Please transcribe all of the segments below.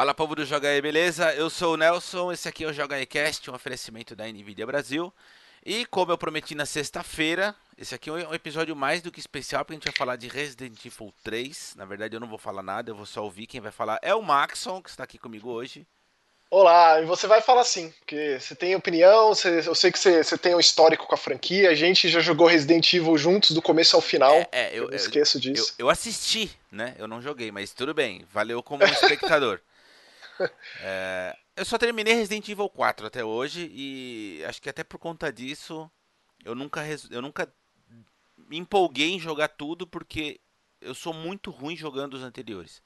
Fala povo do Joga aí, beleza? Eu sou o Nelson, esse aqui é o Joga aí Cast, um oferecimento da Nvidia Brasil. E como eu prometi na sexta-feira, esse aqui é um episódio mais do que especial, porque a gente vai falar de Resident Evil 3. Na verdade, eu não vou falar nada, eu vou só ouvir. Quem vai falar é o Maxon, que está aqui comigo hoje. Olá, e você vai falar sim, porque você tem opinião, você, eu sei que você, você, tem um histórico com a franquia, a gente já jogou Resident Evil juntos do começo ao final. É, é eu, eu, esqueço disso. Eu, eu, assisti, né? Eu não joguei, mas tudo bem, valeu como espectador. é, eu só terminei Resident Evil 4 até hoje e acho que até por conta disso eu nunca, eu nunca me empolguei em jogar tudo porque eu sou muito ruim jogando os anteriores.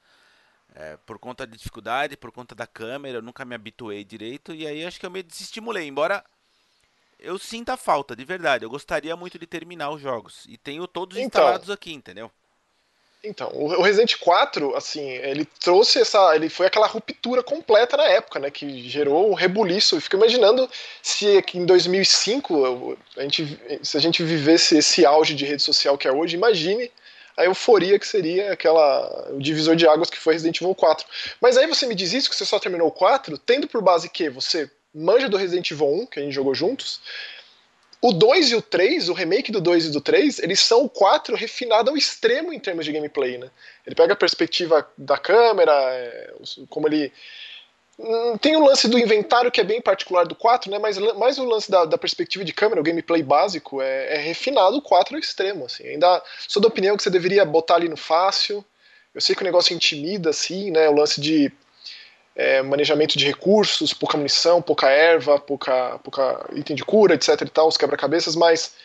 É, por conta da dificuldade, por conta da câmera, eu nunca me habituei direito e aí acho que eu me desestimulei. Embora eu sinta falta, de verdade. Eu gostaria muito de terminar os jogos e tenho todos então, instalados aqui, entendeu? Então, o Resident 4, assim, ele trouxe essa. Ele foi aquela ruptura completa na época, né? Que gerou um rebuliço. Eu fico imaginando se aqui em 2005 a gente, se a gente vivesse esse auge de rede social que é hoje, imagine a euforia que seria aquela o divisor de águas que foi Resident Evil 4. Mas aí você me diz isso, que você só terminou o 4, tendo por base que você manja do Resident Evil 1, que a gente jogou juntos, o 2 e o 3, o remake do 2 e do 3, eles são o 4 refinado ao extremo em termos de gameplay, né? Ele pega a perspectiva da câmera, é, como ele. Hum, tem o lance do inventário que é bem particular do 4, né? Mas mais o lance da, da perspectiva de câmera, o gameplay básico, é, é, refinado o 4 ao extremo. Assim. Ainda sou da opinião que você deveria botar ali no fácil. Eu sei que o negócio intimida, assim, né? O lance de é, manejamento de recursos, pouca munição, pouca erva, pouca, pouca item de cura, etc e tal, os quebra-cabeças, mas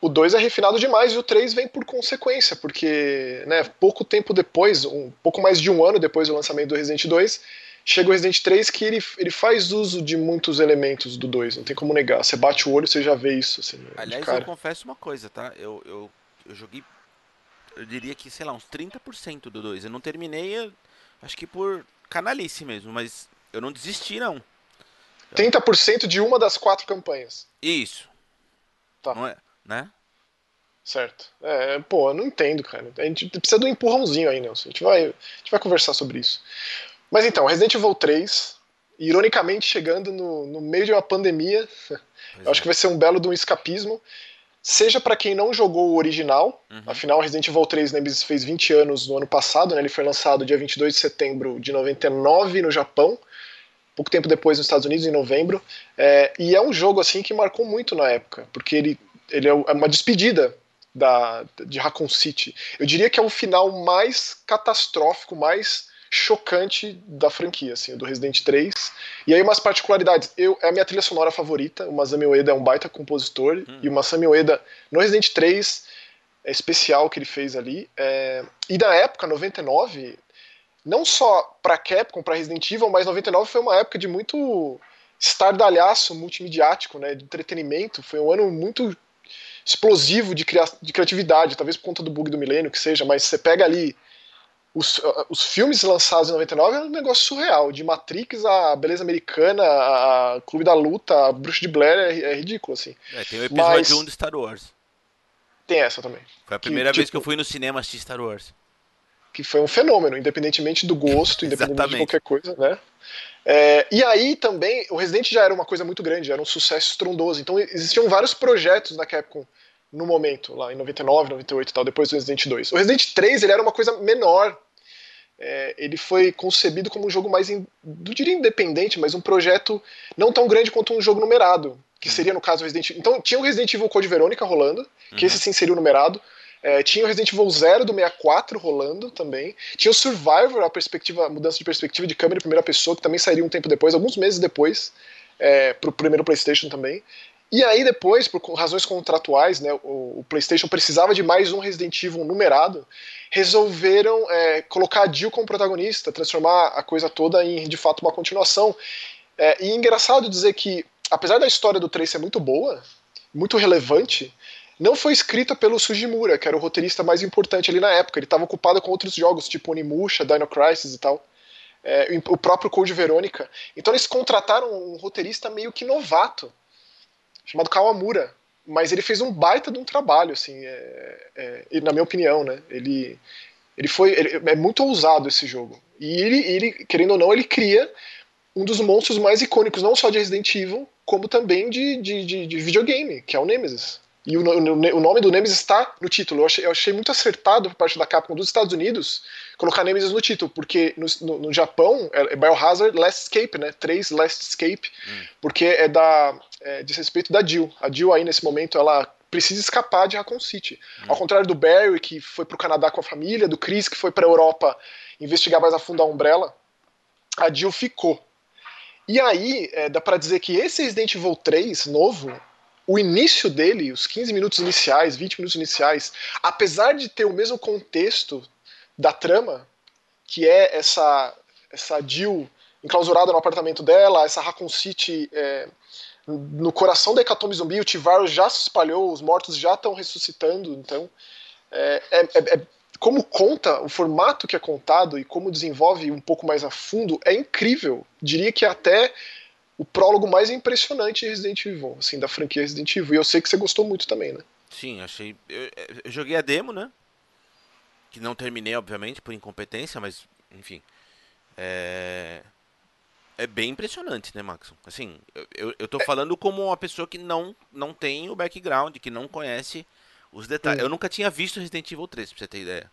o 2 é refinado demais e o 3 vem por consequência, porque né, pouco tempo depois, um pouco mais de um ano depois do lançamento do Resident 2, chega o Resident 3 que ele, ele faz uso de muitos elementos do 2, não tem como negar. Você bate o olho, você já vê isso. Assim, Aliás, eu confesso uma coisa, tá? Eu, eu, eu joguei, eu diria que, sei lá, uns 30% do 2. Eu não terminei, acho que por canalice mesmo, mas eu não desisti, não. 30% de uma das quatro campanhas. Isso. Tá. Não é, né? Certo. É, pô, eu não entendo, cara. A gente precisa de um empurrãozinho aí, Nelson. A gente vai, a gente vai conversar sobre isso. Mas então, Resident Evil 3, ironicamente chegando no, no meio de uma pandemia, eu acho que vai ser um belo de um escapismo seja para quem não jogou o original, uhum. afinal Resident Evil 3 Nemesis fez 20 anos no ano passado, né? ele foi lançado dia 22 de setembro de 99 no Japão, pouco tempo depois nos Estados Unidos, em novembro, é, e é um jogo assim que marcou muito na época, porque ele, ele é, é uma despedida da, de Raccoon City. Eu diria que é o final mais catastrófico, mais chocante da franquia, assim, do Resident 3. E aí umas particularidades. Eu, é a minha trilha sonora favorita. O Masami Ueda é um baita compositor. Hum. E o Masami Ueda, no Resident 3, é especial que ele fez ali. É, e na época, 99, não só pra Capcom, pra Resident Evil, mas 99 foi uma época de muito estardalhaço multimediático, né, de entretenimento. Foi um ano muito explosivo de, cria de criatividade, talvez por conta do bug do milênio que seja, mas você pega ali os, os filmes lançados em 99 é um negócio surreal. De Matrix a Beleza Americana, a Clube da Luta, a Bruxa de Blair é, é ridículo, assim. É, tem o episódio Mas... 1 de Star Wars. Tem essa também. Foi a primeira que, vez tipo, que eu fui no cinema assistir Star Wars. Que foi um fenômeno, independentemente do gosto, independentemente de qualquer coisa, né? É, e aí também, o Resident já era uma coisa muito grande, era um sucesso estrondoso. Então existiam vários projetos da Capcom no momento, lá em 99, 98 e tal, depois do Resident 2. O Resident 3 ele era uma coisa menor. É, ele foi concebido como um jogo mais, in, não diria independente, mas um projeto não tão grande quanto um jogo numerado, que uhum. seria no caso Resident Evil. Então tinha o Resident Evil Code Verônica rolando, que uhum. esse sim seria o numerado. É, tinha o Resident Evil 0 do 64 rolando também. Tinha o Survivor, a perspectiva, a mudança de perspectiva de câmera em primeira pessoa, que também sairia um tempo depois, alguns meses depois, é, pro primeiro PlayStation também. E aí depois, por razões contratuais, né, o, o, PlayStation precisava de mais um Resident Evil numerado, resolveram é, colocar a Jill como protagonista, transformar a coisa toda em de fato uma continuação. É, e é engraçado dizer que, apesar da história do 3 ser muito boa, muito relevante, não foi escrita pelo Sujimura, que era o roteirista mais importante ali na época. Ele estava ocupado com outros jogos, tipo Onimusha, Dino Crisis e tal. É, o próprio Code Verônica. Então eles contrataram um roteirista meio que novato chamado Kawamura. Mas ele fez um baita de um trabalho, assim, é, é, na minha opinião, né? Ele, Ele foi. Ele, é muito ousado esse jogo. E ele, ele, querendo ou não, ele cria um dos monstros mais icônicos, não só de Resident Evil, como também de, de, de, de videogame, que é o Nemesis. E o, o, o, nome do Nemesis está no título. Eu achei, eu achei, muito acertado por parte da Capcom dos Estados Unidos colocar Nemesis no título, porque no, no, no Japão é Biohazard Last Escape, né? Três Last Escape, hum. porque é da é, diz respeito da Jill. A Jill aí nesse momento ela precisa escapar de Raccoon City. Hum. Ao contrário do Barry que foi para o Canadá com a família, do Chris que foi para a Europa investigar mais a fundo a Umbrella, a Jill ficou. E aí, é, dá para dizer que esse Resident Evil 3 novo, o início dele, os 15 minutos iniciais, 20 minutos iniciais, apesar de ter o mesmo contexto da trama, que é essa, essa Jill enclausurada no apartamento dela, essa Raccoon City é, no coração da hecatombe zumbi, o T-Virus já se espalhou, os mortos já estão ressuscitando, então é, é, é, é como conta, o formato que é contado e como desenvolve um pouco mais a fundo é incrível. Diria que até o prólogo mais impressionante de Resident Evil, assim, da franquia Resident Evil. E eu sei que você gostou muito também, né? Sim, achei. Eu, eu joguei a demo, né? Que não terminei, obviamente, por incompetência, mas, enfim. É. É bem impressionante, né, Max? Assim, eu, eu tô é... falando como uma pessoa que não, não tem o background, que não conhece os detalhes. Hum. Eu nunca tinha visto Resident Evil 3, pra você ter ideia.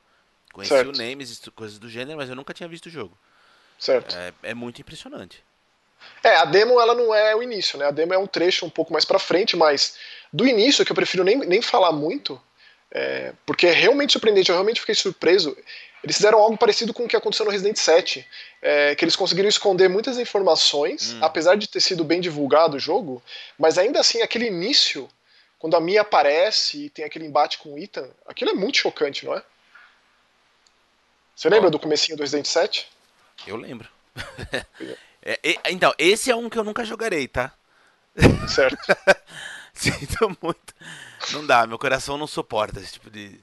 Conheci certo. o Nemesis, coisas do gênero, mas eu nunca tinha visto o jogo. Certo. É, é, muito impressionante. É, a demo ela não é o início, né? A demo é um trecho um pouco mais pra frente, mas do início, que eu prefiro nem, nem falar muito, é, porque é realmente surpreendente, eu realmente fiquei surpreso. Eles fizeram algo parecido com o que aconteceu no Resident 7, é, que eles conseguiram esconder muitas informações, hum. apesar de ter sido bem divulgado o jogo, mas ainda assim, aquele início quando a Mia aparece e tem aquele embate com o Ethan, aquilo é muito chocante, não é? Você lembra do comecinho do Resident 7? Eu lembro. é, é, então, esse é um que eu nunca jogarei, tá? Certo. Sinto muito. Não dá, meu coração não suporta esse tipo de.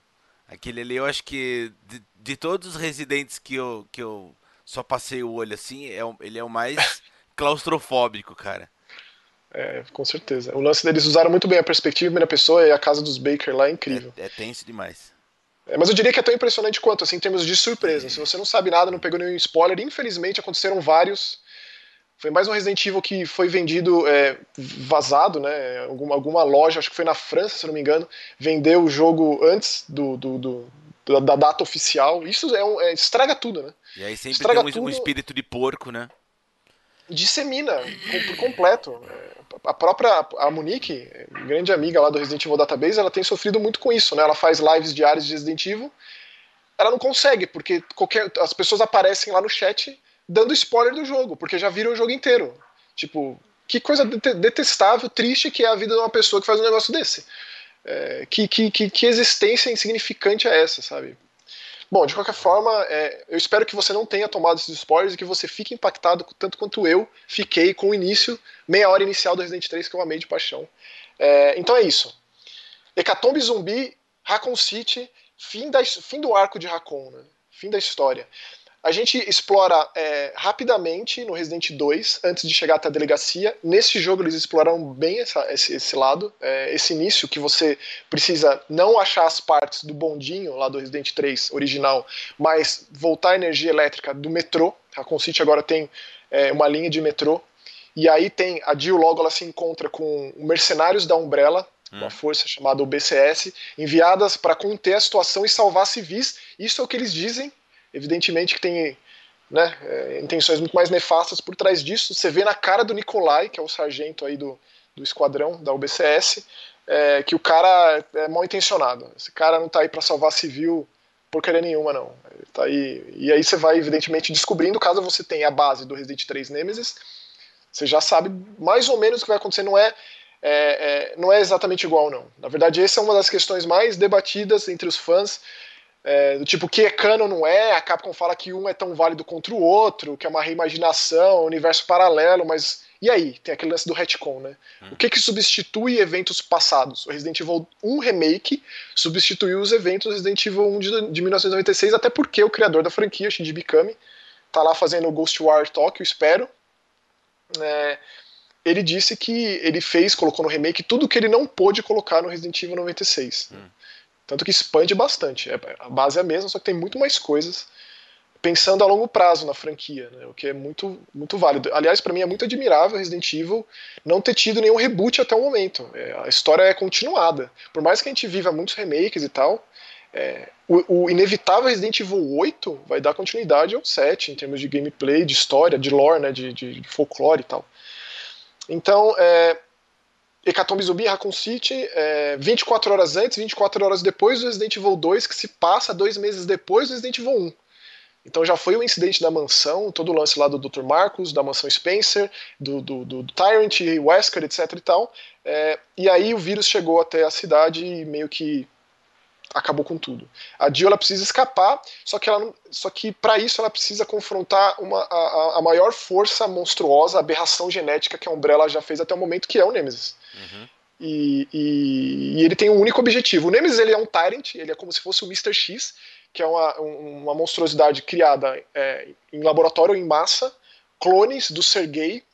Aquele ali, eu acho que de, de todos os residentes que eu, que eu só passei o olho assim, é, ele é o mais claustrofóbico, cara. É, com certeza. O lance deles usaram muito bem a perspectiva primeira pessoa e a casa dos Baker lá é incrível. É, é tenso demais. É, mas eu diria que é tão impressionante quanto, assim, em termos de surpresa. Se você não sabe nada, não pegou nenhum spoiler, infelizmente aconteceram vários. Foi mais um Resident Evil que foi vendido, é, vazado, né? Alguma, alguma loja, acho que foi na França, se não me engano, vendeu o jogo antes do, do, do da, da, data oficial. Isso é, um, é, estraga tudo, né? E aí sempre estraga tem um, tudo, um espírito de porco, né? Dissemina por completo. A própria a Monique, grande amiga lá do Resident Evil Database, ela tem sofrido muito com isso, né? Ela faz lives diárias de Resident Evil. Ela não consegue, porque qualquer, as pessoas aparecem lá no chat dando spoiler do jogo, porque já viram o jogo inteiro. Tipo, que coisa detestável, triste que é a vida de uma pessoa que faz um negócio desse. É, que, que, que, que existência insignificante é essa, sabe? Bom, de qualquer forma, é, eu espero que você não tenha tomado esses spoilers e que você fique impactado tanto quanto eu fiquei com o início, meia hora inicial do Resident 3 que eu amei de paixão. É, então é isso. Hecatombe Zumbi, Raccoon City, fim, da, fim do arco de Raccoon, né? fim da história. A gente explora é, rapidamente no Resident 2, antes de chegar até a delegacia. Nesse jogo eles exploraram bem essa, esse, esse, lado, é, esse início que você precisa não achar as partes do bondinho lá do Resident 3 original, mas voltar a energia elétrica do metrô. A Concite agora tem é, uma linha de metrô. E aí tem a Jill logo ela se encontra com mercenários da Umbrella, uma hum. força chamada OBCS, enviadas para conter a situação e salvar civis. Isso é o que eles dizem evidentemente que tem né, é, intenções muito mais nefastas por trás disso. Você vê na cara do Nikolai, que é o sargento aí do, do esquadrão da UBCS, é, que o cara é mal intencionado. Esse cara não está aí para salvar civil porcaria nenhuma, não. Ele tá aí, e aí você vai, evidentemente, descobrindo, caso você tenha a base do Resident 3 Nemesis, você já sabe mais ou menos o que vai acontecer. Não é, é, é, não é exatamente igual, não. Na verdade, essa é uma das questões mais debatidas entre os fãs. É, do tipo, que é canon não é, a Capcom fala que um é tão válido contra o outro, que é uma reimaginação, universo paralelo, mas e aí? Tem aquele lance do retcon, né? Hum. O que que substitui eventos passados? O Resident Evil 1 Remake substituiu os eventos do Resident Evil 1 de, de 1996, até porque o criador da franquia, Shinji Mikami, tá lá fazendo o Ghostwire Tokyo, espero. É, ele disse que ele fez, colocou no remake tudo que ele não pôde colocar no Resident Evil 96. Hum. Tanto que expande bastante. É, a base é a mesma, só que tem muito mais coisas pensando a longo prazo na franquia, né, o que é muito, muito válido. Aliás, para mim é muito admirável Resident Evil não ter tido nenhum reboot até o momento. É, a história é continuada. Por mais que a gente viva muitos remakes e tal, é, o, o, inevitável Resident Evil 8 vai dar continuidade ao 7 em termos de gameplay, de história, de lore, né, de, de, folclore e tal. Então, é, Hecatombe Zumbi, Raccoon City, é, 24 horas antes, 24 horas depois do Resident Evil 2, que se passa dois meses depois do Resident Evil 1. Então já foi o incidente da mansão, todo o lance lá do Dr. Marcos, da mansão Spencer, do, do, do Tyrant, Wesker, etc e tal. É, e aí o vírus chegou até a cidade e meio que acabou com tudo. A Jill ela precisa escapar, só que, ela só que para isso ela precisa confrontar uma, a, a, maior força monstruosa, a aberração genética que a Umbrella já fez até o momento, que é o Nemesis. Uhum. E, e, e, ele tem um único objetivo. O Nemesis ele é um Tyrant, ele é como se fosse o Mr. X, que é uma, uma monstruosidade criada é, em laboratório em massa, clones do Sergei,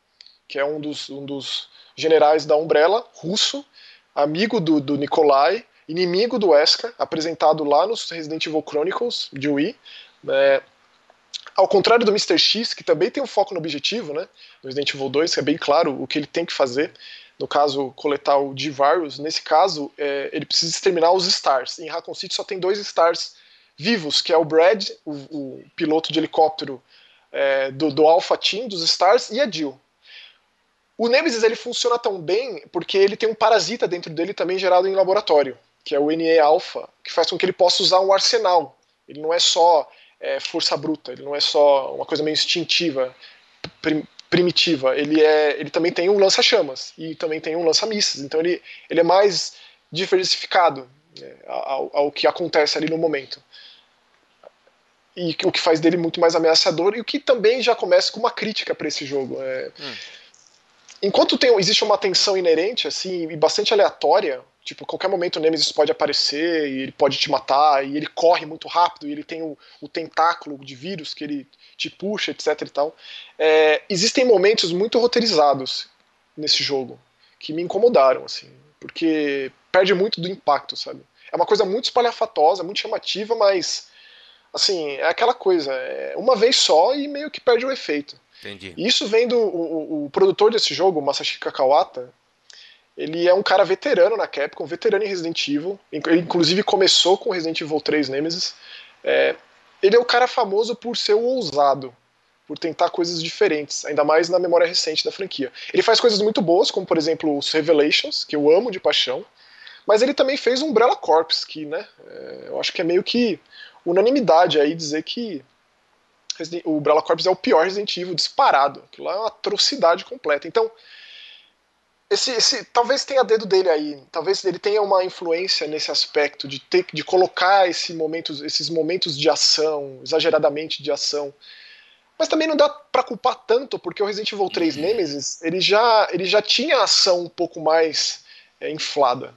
que é um dos, um dos generais da Umbrella, russo, amigo do, do Nikolai, inimigo do Wesker, apresentado lá nos Resident Evil Chronicles de Wii. É, ao contrário do Mr. X, que também tem um foco no objetivo, né? No Resident Evil 2, que é bem claro o que ele tem que fazer. No caso, coletar o D-Virus. Nesse caso, é, ele precisa exterminar os Stars. Em Raccoon City só tem dois Stars vivos, que é o Brad, o, o piloto de helicóptero é, do, do Alpha Team, dos Stars, e a Jill. O Nemesis ele funciona tão bem porque ele tem um parasita dentro dele também gerado em laboratório, que é o NE-alpha, que faz com que ele possa usar um arsenal. Ele não é só é, força bruta, ele não é só uma coisa meio instintiva, prim primitiva. Ele, é, ele também tem um lança-chamas e também tem um lança-mísseis. Então ele, ele é mais diversificado é, ao, ao que acontece ali no momento e o que faz dele muito mais ameaçador e o que também já começa com uma crítica para esse jogo. É... Hum. Enquanto tem, existe uma tensão inerente assim e bastante aleatória, tipo qualquer momento o Nemesis pode aparecer e ele pode te matar e ele corre muito rápido e ele tem o, o tentáculo de vírus que ele te puxa, etc. E tal. É, existem momentos muito roteirizados nesse jogo que me incomodaram assim, porque perde muito do impacto, sabe? É uma coisa muito espalhafatosa, muito chamativa, mas assim, é aquela coisa, é uma vez só e meio que perde o efeito. Entendi. E isso vem do o, o, produtor desse jogo, o Masashika Kawata, ele é um cara veterano na Capcom, veterano em Resident Evil, ele inclusive começou com Resident Evil 3 Nemesis. É, ele é o cara famoso por ser o ousado, por tentar coisas diferentes, ainda mais na memória recente da franquia. Ele faz coisas muito boas, como por exemplo os Revelations, que eu amo de paixão, mas ele também fez Umbrella Corps, que né, é, eu acho que é meio que unanimidade aí dizer que o Umbrella Corps é o pior Resident Evil disparado. Aquilo lá é uma atrocidade completa. Então, esse, esse, talvez tenha dedo dele aí, talvez ele tenha uma influência nesse aspecto de ter de colocar esse momentos, esses momentos de ação, exageradamente de ação. Mas também não dá para culpar tanto, porque o Resident Evil 3 Nemesis, ele já, ele já tinha ação um pouco mais é, inflada.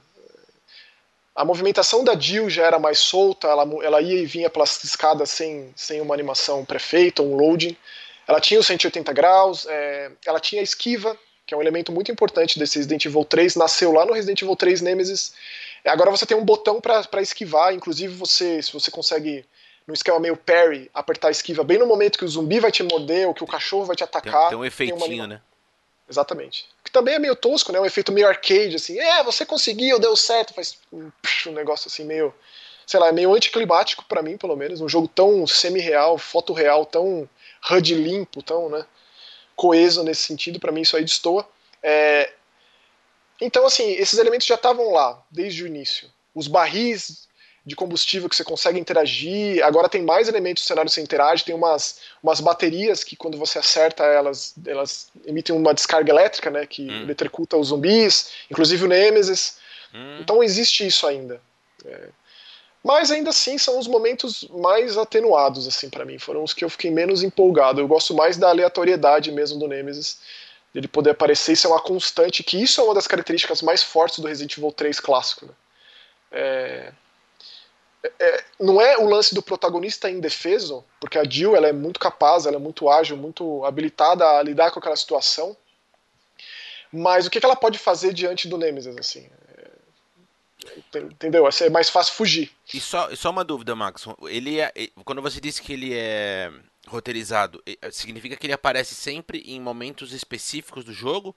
A movimentação da Jill já era mais solta, ela, ela ia e vinha pelas escadas sem, sem uma animação pré-feita, um loading. Ela tinha os 180 graus, é, ela tinha a esquiva, que é um elemento muito importante desse Resident Evil 3, nasceu lá no Resident Evil 3 Nemesis. Agora você tem um botão para esquivar, inclusive você, se você consegue, no esquema meio parry, apertar a esquiva bem no momento que o zumbi vai te morder ou que o cachorro vai te atacar. Tem, tem um efeitinho, tem uma... né? Exatamente. Que também é meio tosco, né? Um efeito meio arcade, assim. É, você conseguiu, deu certo. Faz um, um negócio assim meio. Sei lá, é meio anticlimático para mim, pelo menos. Um jogo tão semi-real, foto-real, tão HUD limpo, tão, né? Coeso nesse sentido. para mim isso aí destoa. É... Então, assim, esses elementos já estavam lá desde o início. Os barris de combustível que você consegue interagir. Agora tem mais elementos do cenário que você interage, tem umas, umas baterias que quando você acerta elas, elas emitem uma descarga elétrica, né, que hum. os zumbis, inclusive o Nemesis. Hum. Então existe isso ainda. É. Mas ainda assim são os momentos mais atenuados assim para mim, foram os que eu fiquei menos empolgado. Eu gosto mais da aleatoriedade mesmo do Nemesis, dele poder aparecer e ser uma constante, que isso é uma das características mais fortes do Resident Evil 3 clássico. Né? É, é, não é o lance do protagonista indefeso, porque a Jill ela é muito capaz, ela é muito ágil, muito habilitada a lidar com aquela situação. Mas o que, que ela pode fazer diante do Nemesis, assim? Entendeu? É mais fácil fugir. E só, só uma dúvida, Max. Ele é, quando você disse que ele é roteirizado, significa que ele aparece sempre em momentos específicos do jogo?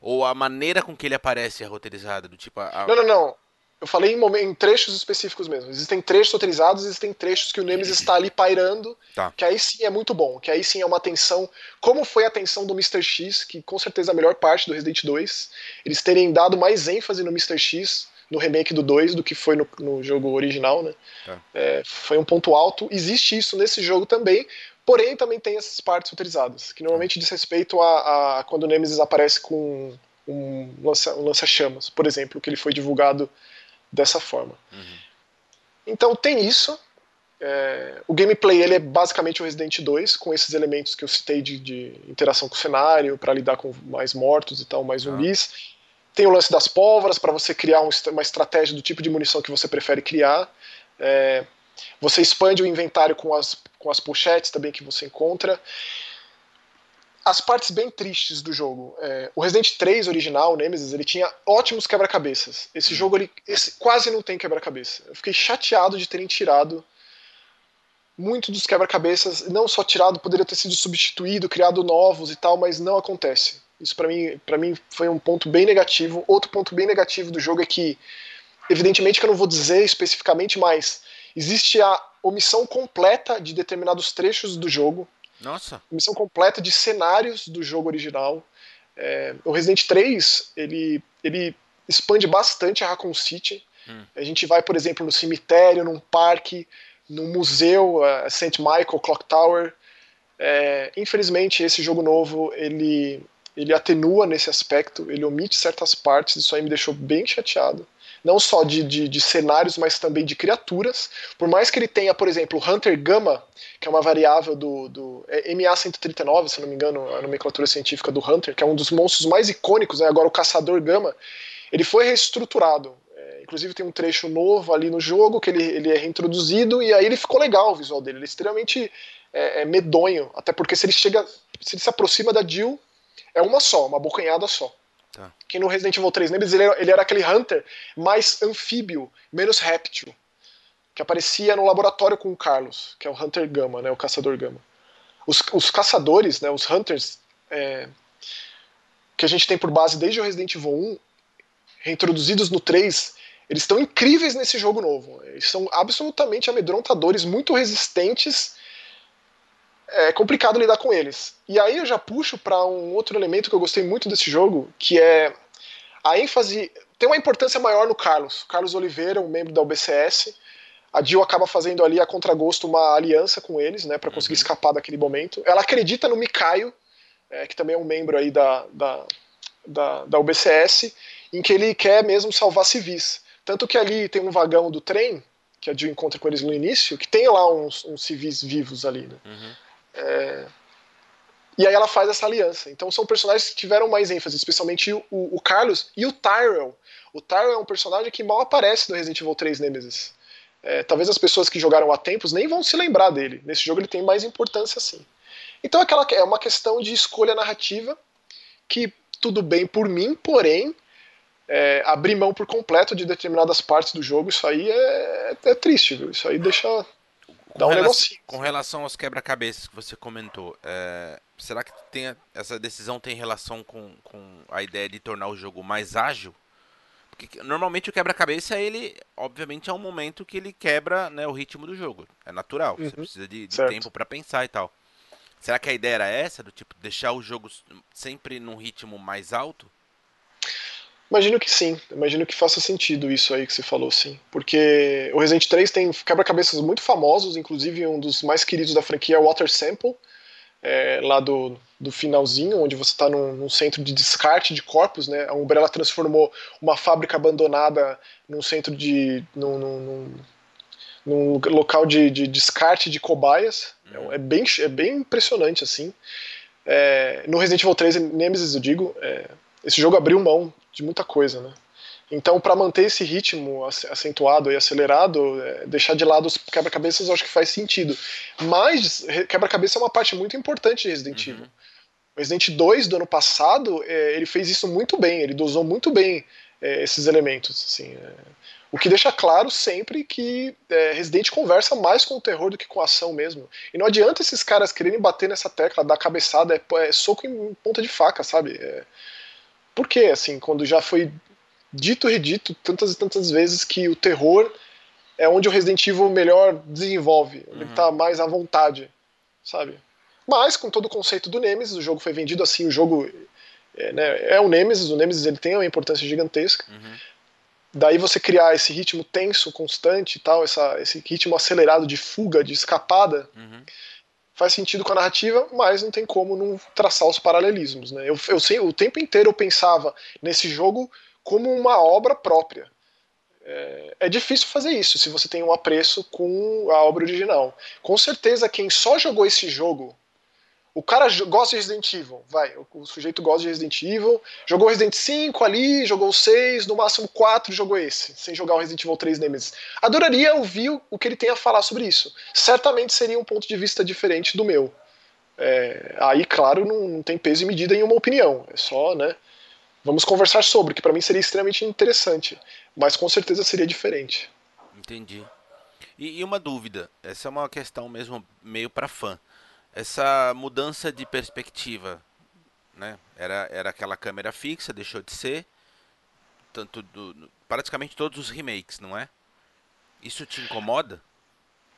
Ou a maneira com que ele aparece é roteirizada? Do tipo, a... Não, não, não. Eu falei em, em, trechos específicos mesmo. Existem trechos autorizados, existem trechos que o Nemesis está ali pairando, tá. que aí sim é muito bom, que aí sim é uma tensão, como foi a tensão do Mr. X, que com certeza é a melhor parte do Resident 2, eles terem dado mais ênfase no Mr. X, no remake do 2, do que foi no, no jogo original, né? Tá. É, foi um ponto alto. Existe isso nesse jogo também, porém também tem essas partes autorizadas, que normalmente diz respeito a, a quando o Nemesis aparece com um lança-chamas, lança por exemplo, que ele foi divulgado dessa forma. Uhum. Então tem isso. É, o gameplay ele é basicamente o Resident 2, com esses elementos que eu citei de, de interação com o cenário, para lidar com mais mortos e tal, mais tá. zumbis. Ah. Tem o lance das pólvoras, para você criar um, uma estratégia do tipo de munição que você prefere criar. É, você expande o inventário com as, com as pochetes também que você encontra as partes bem tristes do jogo. É, o Resident 3 original, o Nemesis, ele tinha ótimos quebra-cabeças. Esse jogo ele esse, quase não tem quebra-cabeça. Eu fiquei chateado de terem tirado muito dos quebra-cabeças, não só tirado, poderia ter sido substituído, criado novos e tal, mas não acontece. Isso para mim, para mim foi um ponto bem negativo. Outro ponto bem negativo do jogo é que, evidentemente que eu não vou dizer especificamente, mas existe a omissão completa de determinados trechos do jogo nossa. Missão completa de cenários do jogo original. É, o Resident 3, ele, ele expande bastante a Raccoon City. Hum. A gente vai, por exemplo, no cemitério, num parque, num museu, uh, St. Michael Clock Tower. É, infelizmente, esse jogo novo, ele, ele atenua nesse aspecto, ele omite certas partes, isso aí me deixou bem chateado não só de, de, de, cenários, mas também de criaturas. Por mais que ele tenha, por exemplo, Hunter Gamma, que é uma variável do, do é MA139, se não me engano, a nomenclatura científica do Hunter, que é um dos monstros mais icônicos, né? agora o Caçador Gamma, ele foi reestruturado. É, inclusive tem um trecho novo ali no jogo que ele, ele é reintroduzido e aí ele ficou legal o visual dele. Ele é extremamente é, é medonho, até porque se ele chega, se ele se aproxima da Jill, é uma só, uma bocanhada só. Tá. Que no Resident Evil 3 Nemesis ele, ele era aquele Hunter mais anfíbio, menos réptil. Que aparecia no laboratório com o Carlos, que é o Hunter Gama, né, o caçador Gama. Os, os caçadores, né, os Hunters, é, que a gente tem por base desde o Resident Evil 1, reintroduzidos no 3, eles estão incríveis nesse jogo novo. Eles são absolutamente amedrontadores, muito resistentes é complicado lidar com eles. E aí eu já puxo para um outro elemento que eu gostei muito desse jogo, que é a ênfase. Tem uma importância maior no Carlos. Carlos Oliveira, um membro da UBCS. A Jill acaba fazendo ali a contragosto uma aliança com eles, né, para conseguir uhum. escapar daquele momento. Ela acredita no Mikaio, é, que também é um membro aí da, da, da, da UBCS, em que ele quer mesmo salvar civis. Tanto que ali tem um vagão do trem, que a Jill encontra com eles no início, que tem lá uns, uns civis vivos ali, né? Uhum. É... E aí ela faz essa aliança. Então são personagens que tiveram mais ênfase, especialmente o, o Carlos e o Tyrell. O Tyrell é um personagem que mal aparece no Resident Evil 3 Nemesis. É, talvez as pessoas que jogaram há tempos nem vão se lembrar dele. Nesse jogo ele tem mais importância sim. Então aquela é uma questão de escolha narrativa que tudo bem por mim, porém é, abrir mão por completo de determinadas partes do jogo, isso aí é, é triste, viu? Isso aí deixa Dá um relação, com relação aos quebra-cabeças que você comentou, é, será que tem, essa decisão tem relação com, com a ideia de tornar o jogo mais ágil? Porque normalmente o quebra-cabeça, ele, obviamente, é um momento que ele quebra né, o ritmo do jogo. É natural, uhum. você precisa de, de tempo para pensar e tal. Será que a ideia era essa, do tipo, deixar o jogo sempre num ritmo mais alto? Imagino que sim, imagino que faça sentido isso aí que você falou, sim. Porque o Resident 3 tem quebra-cabeças muito famosos, inclusive um dos mais queridos da franquia é o Water Sample, é, lá do, do finalzinho, onde você está num, num, centro de descarte de corpos, né? A Umbrella transformou uma fábrica abandonada num centro de. num, num, num local de, de, descarte de cobaias. Uhum. É, bem, é bem impressionante, assim. É, no Resident Evil 3 Nemesis, eu digo, é, esse jogo abriu mão de muita coisa, né? Então, para manter esse ritmo acentuado e acelerado, é, deixar de lado os quebra-cabeças acho que faz sentido. Mas quebra-cabeça é uma parte muito importante de Resident Evil. Uhum. Resident 2 do ano passado, é, ele fez isso muito bem, ele dosou muito bem é, esses elementos. Assim, é, o que deixa claro sempre que é, Resident conversa mais com o terror do que com a ação mesmo. E não adianta esses caras quererem bater nessa tecla, dar cabeçada, é, é soco em ponta de faca, sabe? Por quê? Assim, quando já foi dito e redito tantas e tantas vezes que o terror é onde o Resident Evil melhor desenvolve, onde uhum. ele tá mais à vontade, sabe? Mas com todo o conceito do Nemesis, o jogo foi vendido assim, o jogo é, né, é o Nemesis, o Nemesis ele tem uma importância gigantesca. Uhum. Daí você criar esse ritmo tenso, constante e tal, essa, esse ritmo acelerado de fuga, de escapada, uhum. Faz sentido com a narrativa, mas não tem como não traçar os paralelismos. Né? Eu, eu sei, o tempo inteiro eu pensava nesse jogo como uma obra própria. É, é, difícil fazer isso se você tem um apreço com a obra original. Com certeza, quem só jogou esse jogo o cara gosta de Resident Evil, vai, o, sujeito gosta de Resident Evil, jogou Resident 5 ali, jogou 6, no máximo 4 jogou esse, sem jogar o Resident Evil 3 Nemesis. Adoraria ouvir o que ele tem a falar sobre isso. Certamente seria um ponto de vista diferente do meu. É, aí, claro, não, não, tem peso e medida em uma opinião, é só, né, vamos conversar sobre, que para mim seria extremamente interessante, mas com certeza seria diferente. Entendi. E, e uma dúvida, essa é uma questão mesmo meio para fã essa mudança de perspectiva, né? Era, era aquela câmera fixa, deixou de ser, tanto do, praticamente todos os remakes, não é? Isso te incomoda?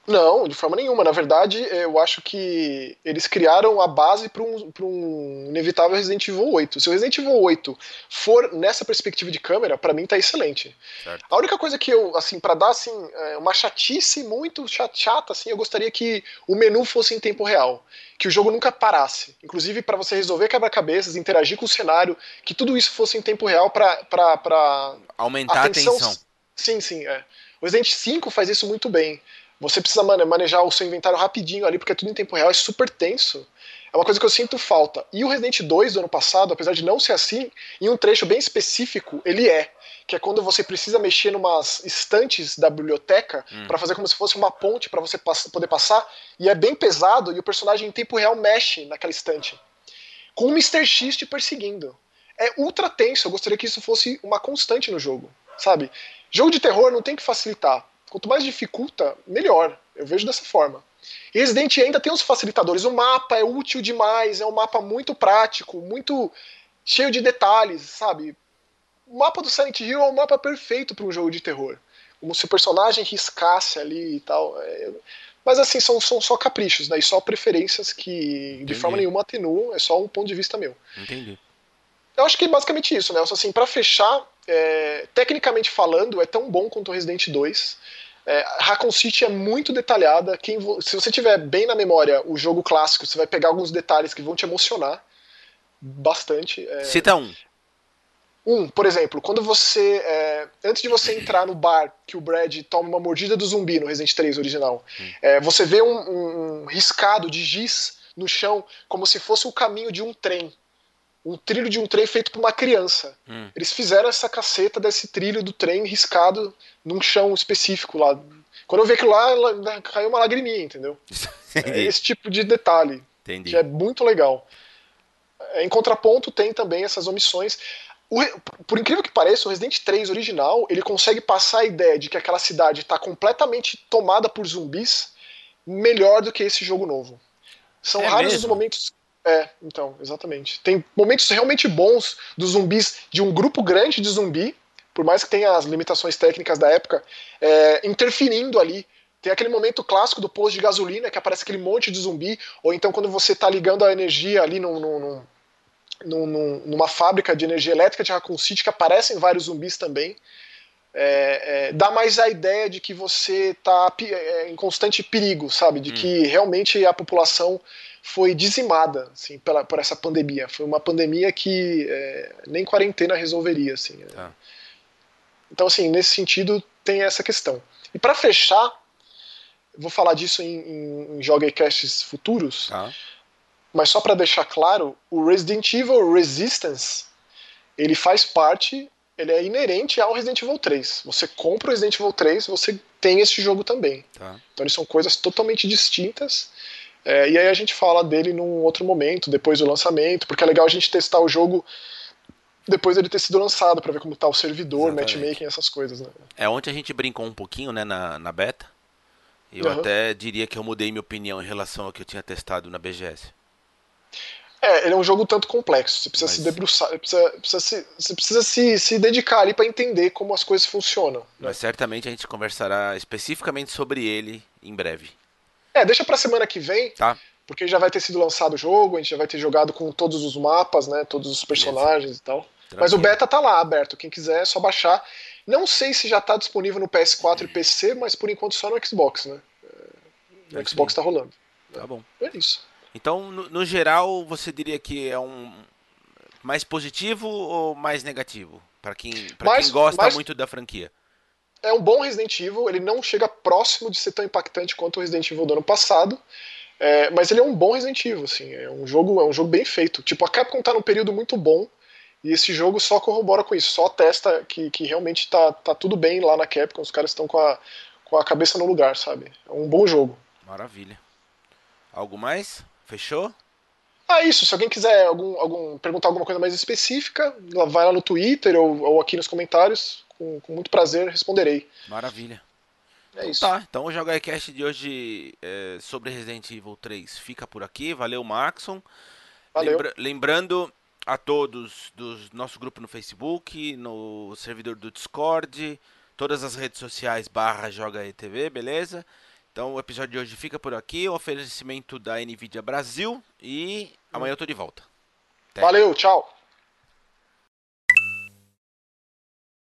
Não, de forma nenhuma. Na verdade, eu acho que eles criaram a base para um, um inevitável Resident Evil 8. Se o Resident Evil 8 for nessa perspectiva de câmera, para mim tá excelente. Certo. A única coisa que eu, assim, para dar assim, é, uma chatice muito chata, assim, eu gostaria que o menu fosse em tempo real. Que o jogo nunca parasse. Inclusive, para você resolver quebra-cabeças, interagir com o cenário, que tudo isso fosse em tempo real para. Aumentar atenção. a atenção. Sim, sim, é. O Resident 5 faz isso muito bem. Você precisa manejar o seu inventário rapidinho ali, porque é tudo em tempo real, é super tenso. É uma coisa que eu sinto falta. E o Resident 2 do ano passado, apesar de não ser assim, em um trecho bem específico, ele é. Que é quando você precisa mexer numas estantes da biblioteca hum. para fazer como se fosse uma ponte para você pass poder passar. E é bem pesado e o personagem em tempo real mexe naquela estante. Com o Mr. X te perseguindo. É ultra tenso. Eu gostaria que isso fosse uma constante no jogo. Sabe? Jogo de terror não tem que facilitar. Quanto mais dificulta, melhor. Eu vejo dessa forma. Resident ainda tem os facilitadores. O mapa é útil demais, é um mapa muito prático, muito cheio de detalhes, sabe? O mapa do Silent Hill é um mapa perfeito para um jogo de terror. Como se o personagem riscasse ali e tal. É... Mas assim, são, são só caprichos, né? E só preferências que Entendi. de forma nenhuma atenuam, é só um ponto de vista meu. Entendi. Eu acho que é basicamente isso, né? Assim, para fechar, é, tecnicamente falando, é tão bom quanto o Resident 2. É, Raccoon City é muito detalhada. Quem, se você tiver bem na memória o jogo clássico, você vai pegar alguns detalhes que vão te emocionar bastante. É... Cita um. Um, por exemplo, quando você. É, antes de você entrar no bar que o Brad toma uma mordida do zumbi no Resident 3 original, hum. é, você vê um, um, um riscado de giz no chão como se fosse o caminho de um trem um trilho de um trem feito por uma criança. Hum. Eles fizeram essa caceta desse trilho do trem riscado num chão específico lá. Quando eu vi aquilo lá, caiu uma lagriminha, entendeu? é esse tipo de detalhe. Entendi. Que é muito legal. Em contraponto, tem também essas omissões. O, por incrível que pareça, o Resident 3 original, ele consegue passar a ideia de que aquela cidade está completamente tomada por zumbis melhor do que esse jogo novo. São é raros mesmo? os momentos é, então, exatamente. Tem momentos realmente bons dos zumbis, de um grupo grande de zumbi, por mais que tenha as limitações técnicas da época, é, interferindo ali. Tem aquele momento clássico do posto de gasolina, que aparece aquele monte de zumbi, ou então quando você está ligando a energia ali num, num, num, numa fábrica de energia elétrica de Raccoon City, que aparecem vários zumbis também. É, é, dá mais a ideia de que você está é, em constante perigo, sabe? De hum. que realmente a população foi dizimada assim, pela, por essa pandemia. Foi uma pandemia que é, nem quarentena resolveria. Assim, é. Então, assim, nesse sentido, tem essa questão. E para fechar, vou falar disso em, em, em Jogacasts futuros, tá. mas só para deixar claro, o Resident Evil Resistance ele faz parte, ele é inerente ao Resident Evil 3. Você compra o Resident Evil 3, você tem esse jogo também. Tá. Então, eles são coisas totalmente distintas é, e aí a gente fala dele num outro momento, depois do lançamento, porque é legal a gente testar o jogo depois ele ter sido lançado para ver como tá o servidor, Exatamente. matchmaking, essas coisas, né? É, ontem a gente brincou um pouquinho, né, na, na beta. Eu uhum. até diria que eu mudei minha opinião em relação ao que eu tinha testado na BGS. É, ele é um jogo tanto complexo. Você precisa Mas... se debruçar, precisa, precisa se, você precisa se, se dedicar ali para entender como as coisas funcionam. Mas certamente a gente conversará especificamente sobre ele em breve. É, deixa pra semana que vem. Tá. Porque já vai ter sido lançado o jogo, a gente já vai ter jogado com todos os mapas, né? Todos os personagens Beleza. e tal. Tranquilo. Mas o beta tá lá, aberto. Quem quiser é só baixar. Não sei se já tá disponível no PS4 e PC, mas por enquanto só no Xbox, né? É, no é Xbox sim. tá rolando. Tá bom. É isso. Então, no, no, geral, você diria que é um mais positivo ou mais negativo? para quem, pra quem gosta mais... muito da franquia é um bom Resident Evil, ele não chega próximo de ser tão impactante quanto o Resident Evil do ano passado, é, mas ele é um bom Resident Evil, assim, é um jogo, é um jogo bem feito. Tipo, a Capcom tá num período muito bom e esse jogo só corrobora com isso, só testa que, que realmente tá, tá tudo bem lá na Capcom, os caras estão com a, com a cabeça no lugar, sabe? É um bom jogo. Maravilha. Algo mais? Fechou? Ah, isso. Se alguém quiser algum, algum, perguntar alguma coisa mais específica, vai lá no Twitter ou, ou aqui nos comentários com, com muito prazer responderei. Maravilha. É então, isso. Tá, então o Joga Cast de hoje é, sobre Resident Evil 3 fica por aqui. Valeu, Maxon. Valeu. Lembra lembrando a todos do nosso grupo no Facebook, no servidor do Discord, todas as redes sociais barra Joga ETV, beleza? Então o episódio de hoje fica por aqui. O oferecimento da NVIDIA Brasil e amanhã eu tô de volta. Até. Valeu, tchau.